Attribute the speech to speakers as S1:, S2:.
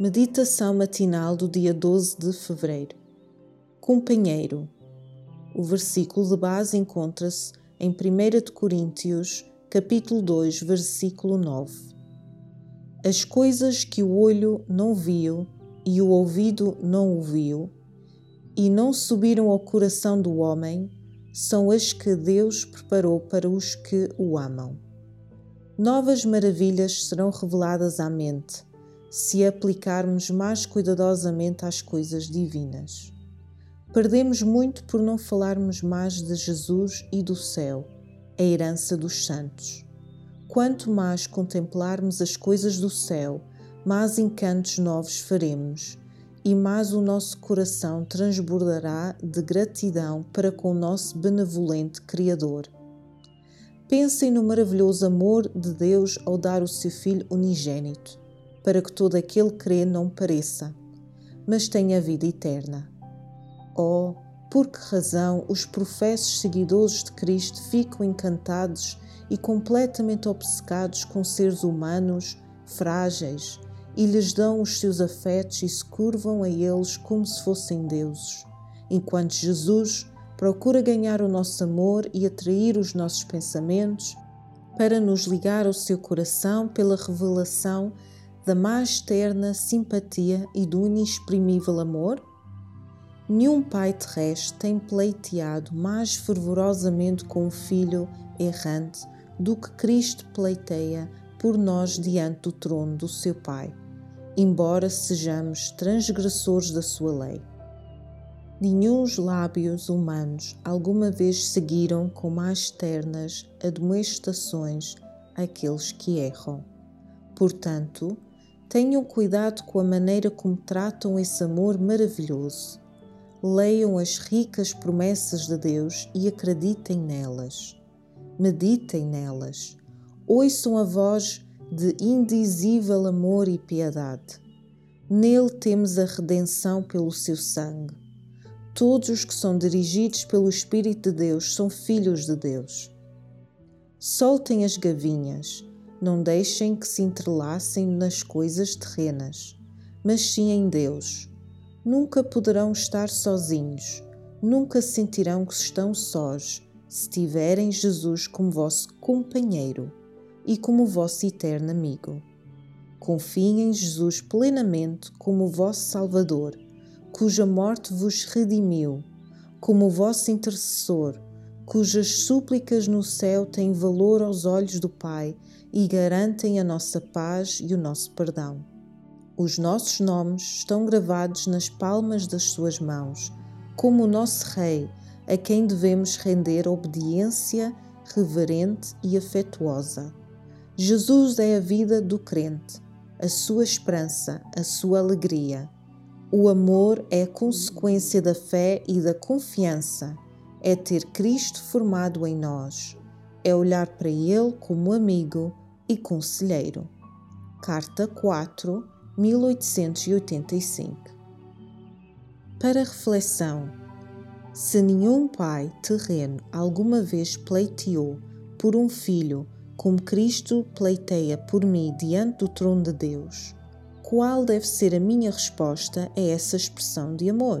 S1: Meditação matinal do dia 12 de fevereiro. Companheiro. O versículo de base encontra-se em 1 Coríntios, capítulo 2, versículo 9. As coisas que o olho não viu e o ouvido não ouviu e não subiram ao coração do homem, são as que Deus preparou para os que o amam. Novas maravilhas serão reveladas à mente se aplicarmos mais cuidadosamente às coisas divinas. Perdemos muito por não falarmos mais de Jesus e do céu, a herança dos santos. Quanto mais contemplarmos as coisas do céu, mais encantos novos faremos e mais o nosso coração transbordará de gratidão para com o nosso benevolente Criador. Pensem no maravilhoso amor de Deus ao dar o seu Filho unigênito para que todo aquele que crê não pereça, mas tenha vida eterna. Oh, por que razão os professos seguidores de Cristo ficam encantados e completamente obcecados com seres humanos frágeis e lhes dão os seus afetos e se curvam a eles como se fossem deuses, enquanto Jesus procura ganhar o nosso amor e atrair os nossos pensamentos para nos ligar ao seu coração pela revelação da mais terna simpatia e do inexprimível amor? Nenhum pai terrestre tem pleiteado mais fervorosamente com o filho errante do que Cristo pleiteia por nós diante do trono do seu Pai, embora sejamos transgressores da sua lei. Nenhuns lábios humanos alguma vez seguiram com mais ternas admoestações aqueles que erram. Portanto, Tenham cuidado com a maneira como tratam esse amor maravilhoso. Leiam as ricas promessas de Deus e acreditem nelas. Meditem nelas. Ouçam a voz de indizível amor e piedade. Nele temos a redenção pelo seu sangue. Todos os que são dirigidos pelo Espírito de Deus são filhos de Deus. Soltem as gavinhas não deixem que se entrelacem nas coisas terrenas, mas sim em Deus. Nunca poderão estar sozinhos, nunca sentirão que estão sós, se tiverem Jesus como vosso companheiro e como vosso eterno amigo. Confiem em Jesus plenamente como vosso Salvador, cuja morte vos redimiu, como vosso intercessor, cujas súplicas no céu têm valor aos olhos do Pai e garantem a nossa paz e o nosso perdão. Os nossos nomes estão gravados nas palmas das suas mãos, como o nosso Rei, a quem devemos render obediência reverente e afetuosa. Jesus é a vida do crente, a sua esperança, a sua alegria. O amor é a consequência da fé e da confiança, é ter Cristo formado em nós é olhar para ele como amigo e conselheiro. Carta 4, 1885. Para reflexão: se nenhum pai terreno alguma vez pleiteou por um filho como Cristo pleiteia por mim diante do trono de Deus, qual deve ser a minha resposta a essa expressão de amor?